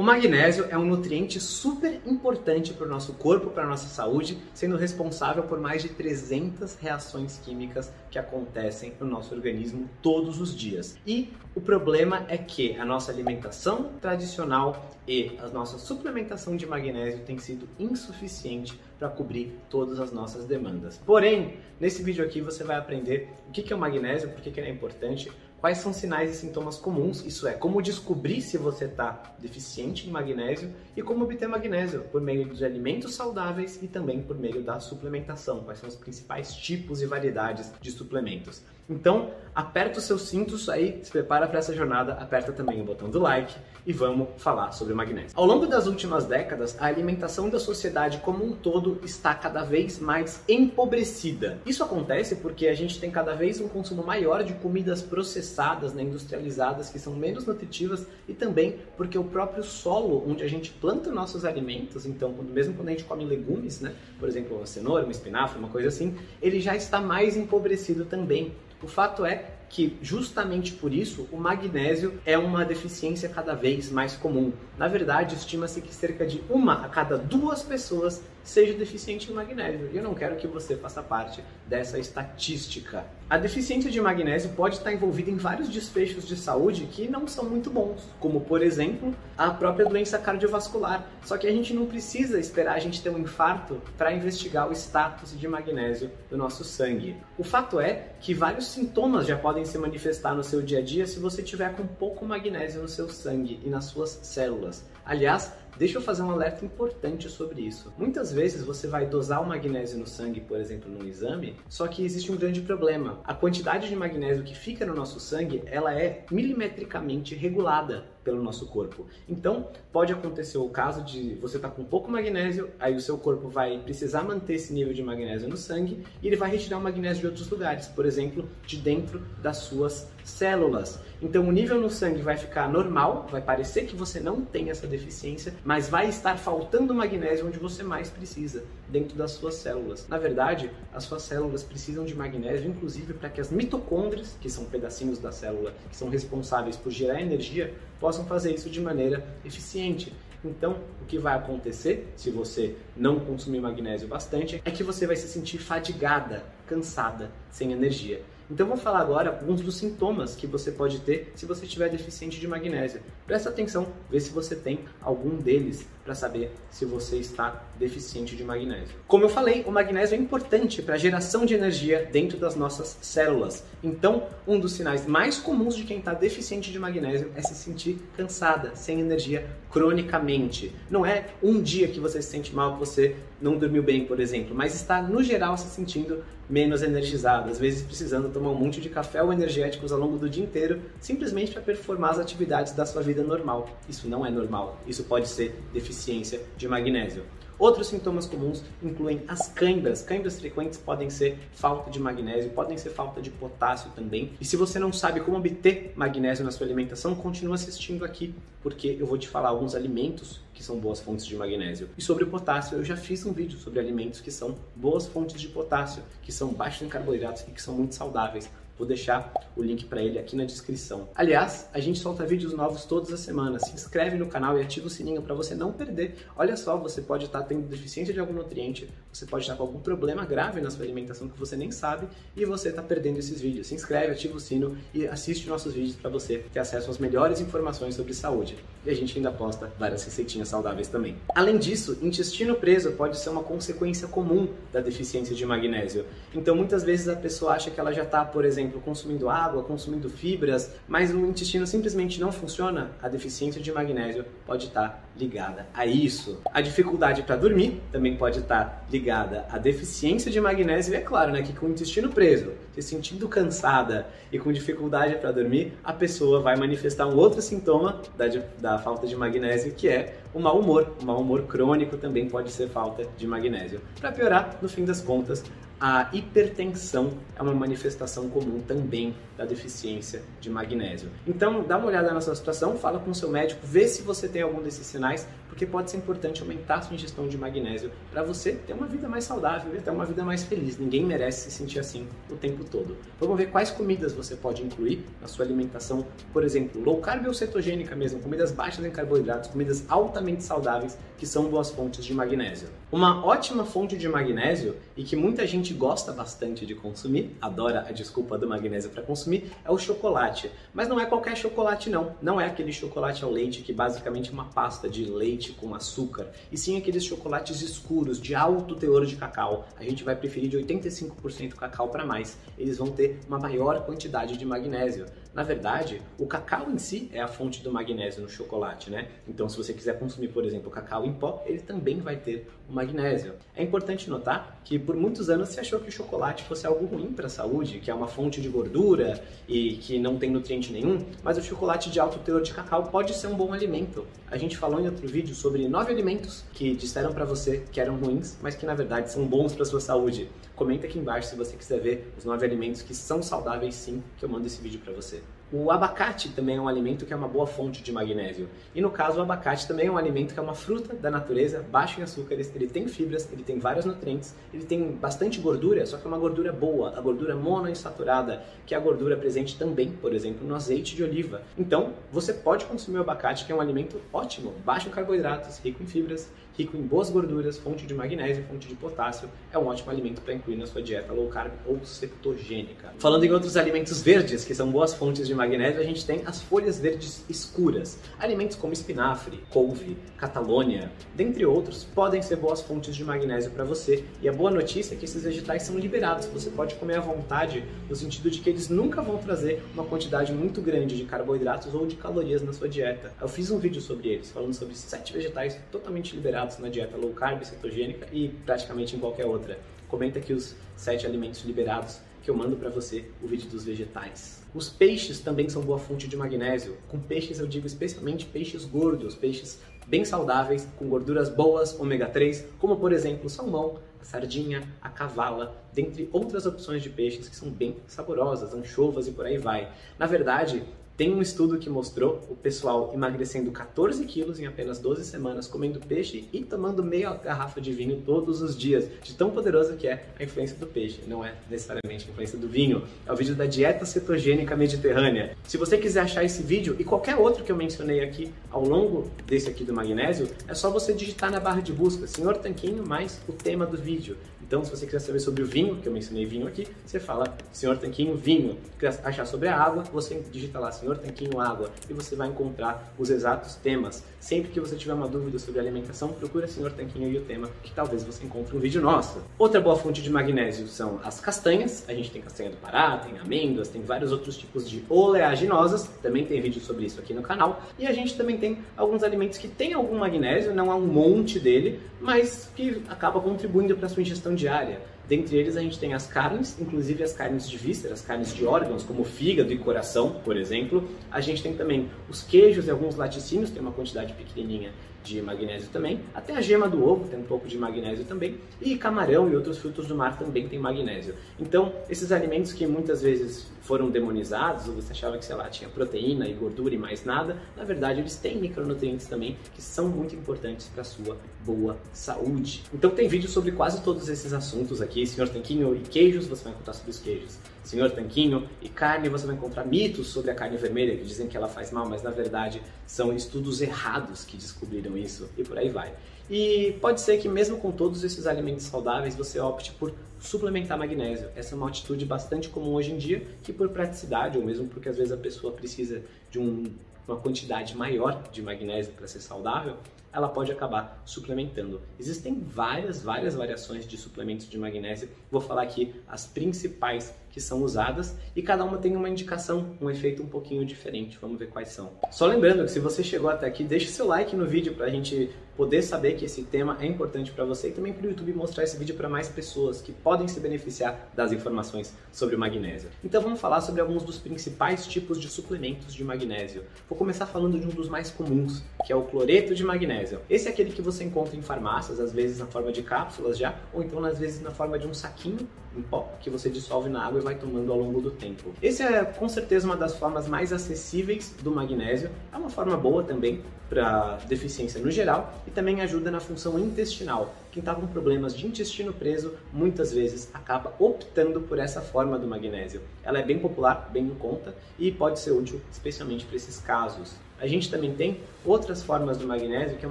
O magnésio é um nutriente super importante para o nosso corpo, para a nossa saúde, sendo responsável por mais de 300 reações químicas que acontecem no nosso organismo todos os dias. E o problema é que a nossa alimentação tradicional e a nossa suplementação de magnésio tem sido insuficiente para cobrir todas as nossas demandas. Porém, nesse vídeo aqui você vai aprender o que é o magnésio, por que ele é importante, quais são sinais e sintomas comuns, isso é, como descobrir se você está deficiente em magnésio e como obter magnésio por meio de alimentos saudáveis e também por meio da suplementação, quais são os principais tipos e variedades de suplementos. Então, aperta os seus cintos aí, se prepara para essa jornada, aperta também o botão do like e vamos falar sobre magnésio. Ao longo das últimas décadas, a alimentação da sociedade como um todo está cada vez mais empobrecida. Isso acontece porque a gente tem cada vez um consumo maior de comidas processadas, né, industrializadas, que são menos nutritivas e também porque o próprio solo onde a gente planta nossos alimentos, então mesmo quando a gente come legumes, né, por exemplo, uma cenoura, uma espinafre, uma coisa assim, ele já está mais empobrecido também. O fato é que justamente por isso o magnésio é uma deficiência cada vez mais comum. Na verdade, estima-se que cerca de uma a cada duas pessoas seja deficiente em magnésio. E eu não quero que você faça parte dessa estatística. A deficiência de magnésio pode estar envolvida em vários desfechos de saúde que não são muito bons, como por exemplo a própria doença cardiovascular. Só que a gente não precisa esperar a gente ter um infarto para investigar o status de magnésio do nosso sangue. O fato é que vários sintomas já podem se manifestar no seu dia a dia se você tiver com pouco magnésio no seu sangue e nas suas células. Aliás, Deixa eu fazer um alerta importante sobre isso. Muitas vezes você vai dosar o magnésio no sangue, por exemplo, num exame, só que existe um grande problema. A quantidade de magnésio que fica no nosso sangue, ela é milimetricamente regulada pelo nosso corpo. Então, pode acontecer o caso de você estar tá com pouco magnésio, aí o seu corpo vai precisar manter esse nível de magnésio no sangue e ele vai retirar o magnésio de outros lugares, por exemplo, de dentro das suas células. Então, o nível no sangue vai ficar normal, vai parecer que você não tem essa deficiência, mas vai estar faltando magnésio onde você mais precisa, dentro das suas células. Na verdade, as suas células precisam de magnésio, inclusive para que as mitocôndrias, que são pedacinhos da célula que são responsáveis por gerar energia, possam fazer isso de maneira eficiente. Então, o que vai acontecer se você não consumir magnésio bastante é que você vai se sentir fadigada, cansada, sem energia. Então vou falar agora alguns dos sintomas que você pode ter se você estiver deficiente de magnésio. Presta atenção, vê se você tem algum deles para saber se você está deficiente de magnésio. Como eu falei, o magnésio é importante para a geração de energia dentro das nossas células. Então, um dos sinais mais comuns de quem está deficiente de magnésio é se sentir cansada, sem energia cronicamente. Não é um dia que você se sente mal, que você não dormiu bem, por exemplo, mas está no geral se sentindo menos energizado, às vezes precisando tomar um monte de café ou energéticos ao longo do dia inteiro, simplesmente para performar as atividades da sua vida normal. Isso não é normal, isso pode ser deficiência de magnésio. Outros sintomas comuns incluem as câimbras. Câimbras frequentes podem ser falta de magnésio, podem ser falta de potássio também. E se você não sabe como obter magnésio na sua alimentação, continue assistindo aqui, porque eu vou te falar alguns alimentos que são boas fontes de magnésio. E sobre o potássio, eu já fiz um vídeo sobre alimentos que são boas fontes de potássio, que são baixos em carboidratos e que são muito saudáveis. Vou deixar o link para ele aqui na descrição. Aliás, a gente solta vídeos novos todas as semanas. Se inscreve no canal e ativa o sininho para você não perder. Olha só, você pode estar tá tendo deficiência de algum nutriente, você pode estar com algum problema grave na sua alimentação que você nem sabe e você está perdendo esses vídeos. Se inscreve, ativa o sino e assiste nossos vídeos para você ter acesso às melhores informações sobre saúde. E a gente ainda posta várias receitinhas saudáveis também. Além disso, intestino preso pode ser uma consequência comum da deficiência de magnésio. Então, muitas vezes a pessoa acha que ela já está, por exemplo, exemplo, consumindo água, consumindo fibras, mas o intestino simplesmente não funciona, a deficiência de magnésio pode estar ligada a isso. A dificuldade para dormir também pode estar ligada à deficiência de magnésio, e é claro, né, que com o intestino preso, se sentindo cansada e com dificuldade para dormir, a pessoa vai manifestar um outro sintoma da, da falta de magnésio, que é o mau humor. O mau humor crônico também pode ser falta de magnésio. Para piorar, no fim das contas, a hipertensão é uma manifestação comum também da deficiência de magnésio. Então, dá uma olhada na sua situação, fala com o seu médico, vê se você tem algum desses sinais, porque pode ser importante aumentar a sua ingestão de magnésio para você ter uma vida mais saudável e ter uma vida mais feliz. Ninguém merece se sentir assim o tempo todo. Vamos ver quais comidas você pode incluir na sua alimentação, por exemplo, low carb ou cetogênica mesmo, comidas baixas em carboidratos, comidas altamente saudáveis que são boas fontes de magnésio. Uma ótima fonte de magnésio e que muita gente gosta bastante de consumir, adora a desculpa do magnésio para consumir, é o chocolate. Mas não é qualquer chocolate não, não é aquele chocolate ao leite que basicamente é uma pasta de leite com açúcar, e sim aqueles chocolates escuros de alto teor de cacau. A gente vai preferir de 85% cacau para mais. Eles vão ter uma maior quantidade de magnésio. Na verdade, o cacau em si é a fonte do magnésio no chocolate, né? Então, se você quiser consumir, por exemplo, cacau em pó, ele também vai ter o magnésio. É importante notar que por muitos anos se achou que o chocolate fosse algo ruim para a saúde, que é uma fonte de gordura e que não tem nutriente nenhum, mas o chocolate de alto teor de cacau pode ser um bom alimento. A gente falou em outro vídeo sobre nove alimentos que disseram para você que eram ruins, mas que na verdade são bons para sua saúde. Comenta aqui embaixo se você quiser ver os nove alimentos que são saudáveis sim, que eu mando esse vídeo para você. O abacate também é um alimento que é uma boa fonte de magnésio. E no caso, o abacate também é um alimento que é uma fruta da natureza, baixo em açúcares, ele tem fibras, ele tem vários nutrientes, ele tem bastante gordura, só que é uma gordura boa, a gordura monoinsaturada, que é a gordura presente também, por exemplo, no azeite de oliva. Então, você pode consumir o abacate, que é um alimento ótimo, baixo em carboidratos, rico em fibras, rico em boas gorduras, fonte de magnésio, fonte de potássio, é um ótimo alimento para incluir na sua dieta low carb ou cetogênica. Falando em outros alimentos verdes, que são boas fontes de magnésio, a gente tem as folhas verdes escuras. Alimentos como espinafre, couve, catalônia, dentre outros, podem ser boas fontes de magnésio para você. E a boa notícia é que esses vegetais são liberados, você pode comer à vontade, no sentido de que eles nunca vão trazer uma quantidade muito grande de carboidratos ou de calorias na sua dieta. Eu fiz um vídeo sobre eles, falando sobre sete vegetais totalmente liberados na dieta low carb, cetogênica e praticamente em qualquer outra. Comenta aqui os sete alimentos liberados que eu mando para você o vídeo dos vegetais. Os peixes também são boa fonte de magnésio. Com peixes eu digo especialmente peixes gordos, peixes bem saudáveis, com gorduras boas, ômega 3, como por exemplo o salmão, a sardinha, a cavala, dentre outras opções de peixes que são bem saborosas, anchovas e por aí vai. Na verdade, tem um estudo que mostrou o pessoal emagrecendo 14 quilos em apenas 12 semanas, comendo peixe e tomando meia garrafa de vinho todos os dias, de tão poderosa que é a influência do peixe. Não é necessariamente a influência do vinho, é o vídeo da dieta cetogênica mediterrânea. Se você quiser achar esse vídeo e qualquer outro que eu mencionei aqui ao longo desse aqui do magnésio, é só você digitar na barra de busca Senhor Tanquinho mais o tema do vídeo. Então, se você quiser saber sobre o vinho, que eu mencionei vinho aqui, você fala Senhor Tanquinho vinho. Quer achar sobre a água, você digita lá Senhor Tanquinho água e você vai encontrar os exatos temas. Sempre que você tiver uma dúvida sobre alimentação, procura Senhor Tanquinho e o tema, que talvez você encontre um vídeo nosso. Outra boa fonte de magnésio são as castanhas. A gente tem castanha do Pará, tem amêndoas, tem vários outros tipos de oleaginosas. Também tem vídeo sobre isso aqui no canal. E a gente também tem alguns alimentos que têm algum magnésio, não há um monte dele, mas que acaba contribuindo para a sua ingestão diária. Dentre eles a gente tem as carnes, inclusive as carnes de vísceras, carnes de órgãos, como fígado e coração, por exemplo. A gente tem também os queijos e alguns laticínios, tem uma quantidade pequenininha de magnésio também. Até a gema do ovo tem um pouco de magnésio também. E camarão e outros frutos do mar também tem magnésio. Então, esses alimentos que muitas vezes foram demonizados, ou você achava que, sei lá, tinha proteína e gordura e mais nada, na verdade eles têm micronutrientes também que são muito importantes para a sua boa saúde. Então tem vídeo sobre quase todos esses assuntos aqui, senhor Tanquinho e queijos, você vai encontrar sobre os queijos. Senhor Tanquinho e carne, você vai encontrar mitos sobre a carne vermelha que dizem que ela faz mal, mas na verdade são estudos errados que descobriram isso e por aí vai. E pode ser que mesmo com todos esses alimentos saudáveis, você opte por suplementar magnésio. Essa é uma atitude bastante comum hoje em dia, que por praticidade, ou mesmo porque às vezes a pessoa precisa de um, uma quantidade maior de magnésio para ser saudável, ela pode acabar suplementando. Existem várias, várias variações de suplementos de magnésio. Vou falar aqui as principais que são usadas e cada uma tem uma indicação, um efeito um pouquinho diferente. Vamos ver quais são. Só lembrando que se você chegou até aqui, deixe seu like no vídeo para a gente poder saber que esse tema é importante para você e também para o YouTube mostrar esse vídeo para mais pessoas que podem se beneficiar das informações sobre o magnésio. Então vamos falar sobre alguns dos principais tipos de suplementos de magnésio. Vou começar falando de um dos mais comuns, que é o cloreto de magnésio. Esse é aquele que você encontra em farmácias, às vezes na forma de cápsulas já, ou então às vezes na forma de um saquinho em pó que você dissolve na água e vai tomando ao longo do tempo. Esse é com certeza uma das formas mais acessíveis do magnésio. É uma forma boa também para deficiência no geral e também ajuda na função intestinal. Quem está com problemas de intestino preso muitas vezes acaba optando por essa forma do magnésio. Ela é bem popular, bem em conta e pode ser útil especialmente para esses casos. A gente também tem outras formas do magnésio, que é o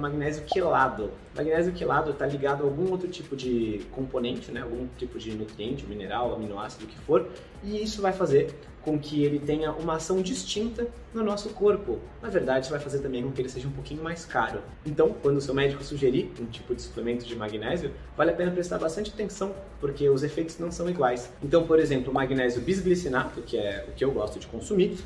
magnésio quelado. O magnésio quelado está ligado a algum outro tipo de componente, né? algum tipo de nutriente, mineral, aminoácido, o que for, e isso vai fazer com que ele tenha uma ação distinta no nosso corpo. Na verdade, isso vai fazer também com que ele seja um pouquinho mais caro. Então, quando o seu médico sugerir um tipo de suplemento de magnésio, vale a pena prestar bastante atenção, porque os efeitos não são iguais. Então, por exemplo, o magnésio bisglicinato, que é o que eu gosto de consumir,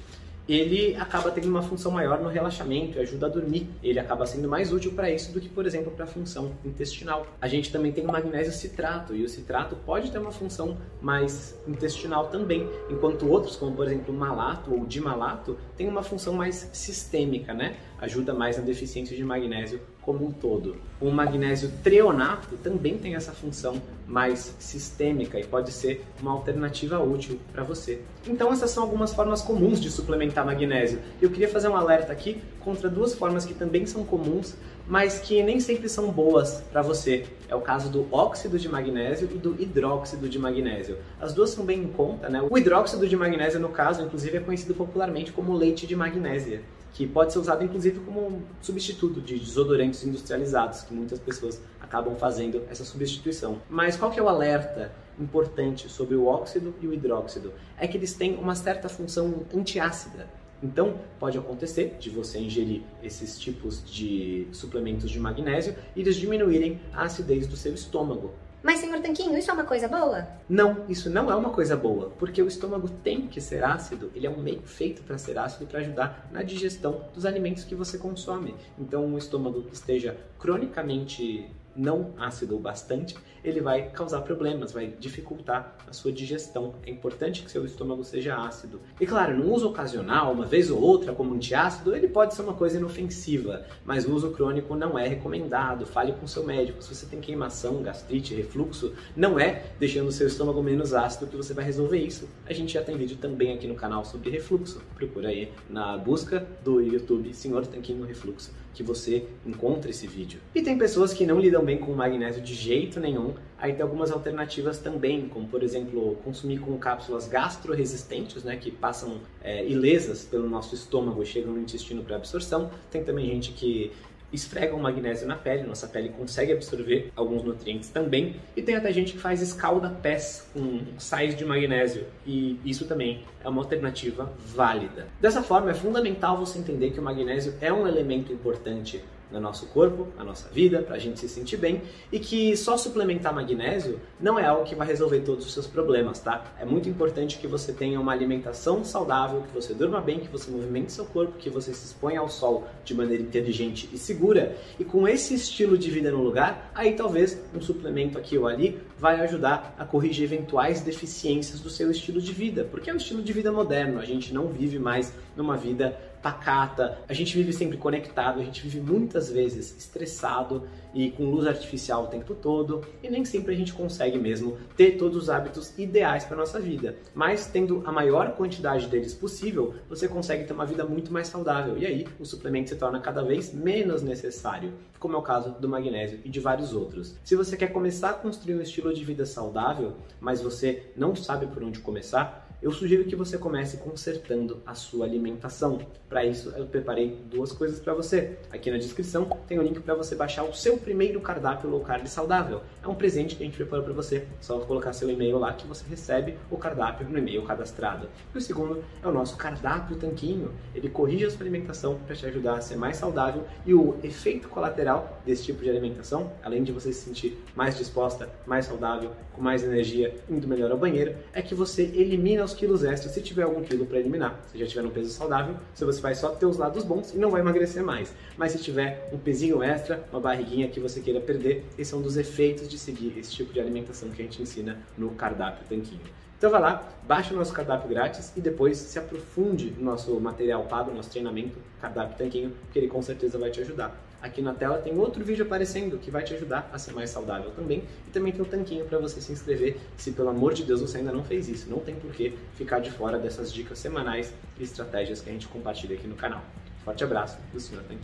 ele acaba tendo uma função maior no relaxamento e ajuda a dormir. Ele acaba sendo mais útil para isso do que, por exemplo, para a função intestinal. A gente também tem o magnésio citrato e o citrato pode ter uma função mais intestinal também, enquanto outros, como por exemplo o malato ou dimalato, tem uma função mais sistêmica, né? Ajuda mais na deficiência de magnésio como um todo. O magnésio treonato também tem essa função mais sistêmica e pode ser uma alternativa útil para você. Então essas são algumas formas comuns de suplementar magnésio. Eu queria fazer um alerta aqui contra duas formas que também são comuns, mas que nem sempre são boas para você. É o caso do óxido de magnésio e do hidróxido de magnésio. As duas são bem em conta, né? O hidróxido de magnésio, no caso, inclusive é conhecido popularmente como leite de magnésia que pode ser usado inclusive como substituto de desodorantes industrializados, que muitas pessoas acabam fazendo essa substituição. Mas qual que é o alerta importante sobre o óxido e o hidróxido? É que eles têm uma certa função antiácida. Então, pode acontecer de você ingerir esses tipos de suplementos de magnésio e eles diminuírem a acidez do seu estômago. Mas, senhor Tanquinho, isso é uma coisa boa? Não, isso não é uma coisa boa, porque o estômago tem que ser ácido, ele é um meio feito para ser ácido para ajudar na digestão dos alimentos que você consome. Então, um estômago que esteja cronicamente não ácido o bastante, ele vai causar problemas, vai dificultar a sua digestão. É importante que seu estômago seja ácido. E claro, no uso ocasional, uma vez ou outra, como antiácido, ele pode ser uma coisa inofensiva, mas o uso crônico não é recomendado. Fale com seu médico. Se você tem queimação, gastrite, refluxo, não é deixando o seu estômago menos ácido que você vai resolver isso. A gente já tem vídeo também aqui no canal sobre refluxo. Procura aí na busca do YouTube Senhor Tanquinho Refluxo que você encontra esse vídeo. E tem pessoas que não lidam bem com o magnésio de jeito nenhum, aí tem algumas alternativas também, como por exemplo, consumir com cápsulas gastroresistentes, né, que passam é, ilesas pelo nosso estômago e chegam no intestino para absorção. Tem também gente que esfrega o magnésio na pele, nossa pele consegue absorver alguns nutrientes também. E tem até gente que faz escalda-pés com sais de magnésio, e isso também é uma alternativa válida. Dessa forma, é fundamental você entender que o magnésio é um elemento importante no nosso corpo, na nossa vida, para a gente se sentir bem e que só suplementar magnésio não é algo que vai resolver todos os seus problemas, tá? É muito importante que você tenha uma alimentação saudável, que você durma bem, que você movimente seu corpo, que você se exponha ao sol de maneira inteligente e segura e com esse estilo de vida no lugar, aí talvez um suplemento aqui ou ali vai ajudar a corrigir eventuais deficiências do seu estilo de vida, porque é um estilo de vida moderno, a gente não vive mais numa vida pacata, a gente vive sempre conectado, a gente vive muitas vezes estressado e com luz artificial o tempo todo, e nem sempre a gente consegue mesmo ter todos os hábitos ideais para nossa vida. Mas tendo a maior quantidade deles possível, você consegue ter uma vida muito mais saudável. E aí, o suplemento se torna cada vez menos necessário, como é o caso do magnésio e de vários outros. Se você quer começar a construir um estilo de vida saudável, mas você não sabe por onde começar, eu sugiro que você comece consertando a sua alimentação. Para isso, eu preparei duas coisas para você. Aqui na descrição tem o um link para você baixar o seu primeiro cardápio low carb saudável. É um presente que a gente preparou para você. Só colocar seu e-mail lá que você recebe o cardápio no e-mail cadastrado. E o segundo é o nosso cardápio tanquinho. Ele corrige a sua alimentação para te ajudar a ser mais saudável e o efeito colateral desse tipo de alimentação, além de você se sentir mais disposta, mais saudável, com mais energia, indo melhor ao banheiro, é que você elimina os quilos extras se tiver algum quilo para eliminar. Se já tiver um peso saudável, você vai só ter os lados bons e não vai emagrecer mais. Mas se tiver um pezinho extra, uma barriguinha que você queira perder, esse é um dos efeitos de seguir esse tipo de alimentação que a gente ensina no cardápio tanquinho. Então vai lá, baixa o nosso cardápio grátis e depois se aprofunde no nosso material pago, nosso treinamento, cardápio tanquinho, que ele com certeza vai te ajudar Aqui na tela tem outro vídeo aparecendo que vai te ajudar a ser mais saudável também. E também tem um tanquinho para você se inscrever, se pelo amor de Deus você ainda não fez isso. Não tem por que ficar de fora dessas dicas semanais e estratégias que a gente compartilha aqui no canal. Forte abraço do Sr. Tanquinho.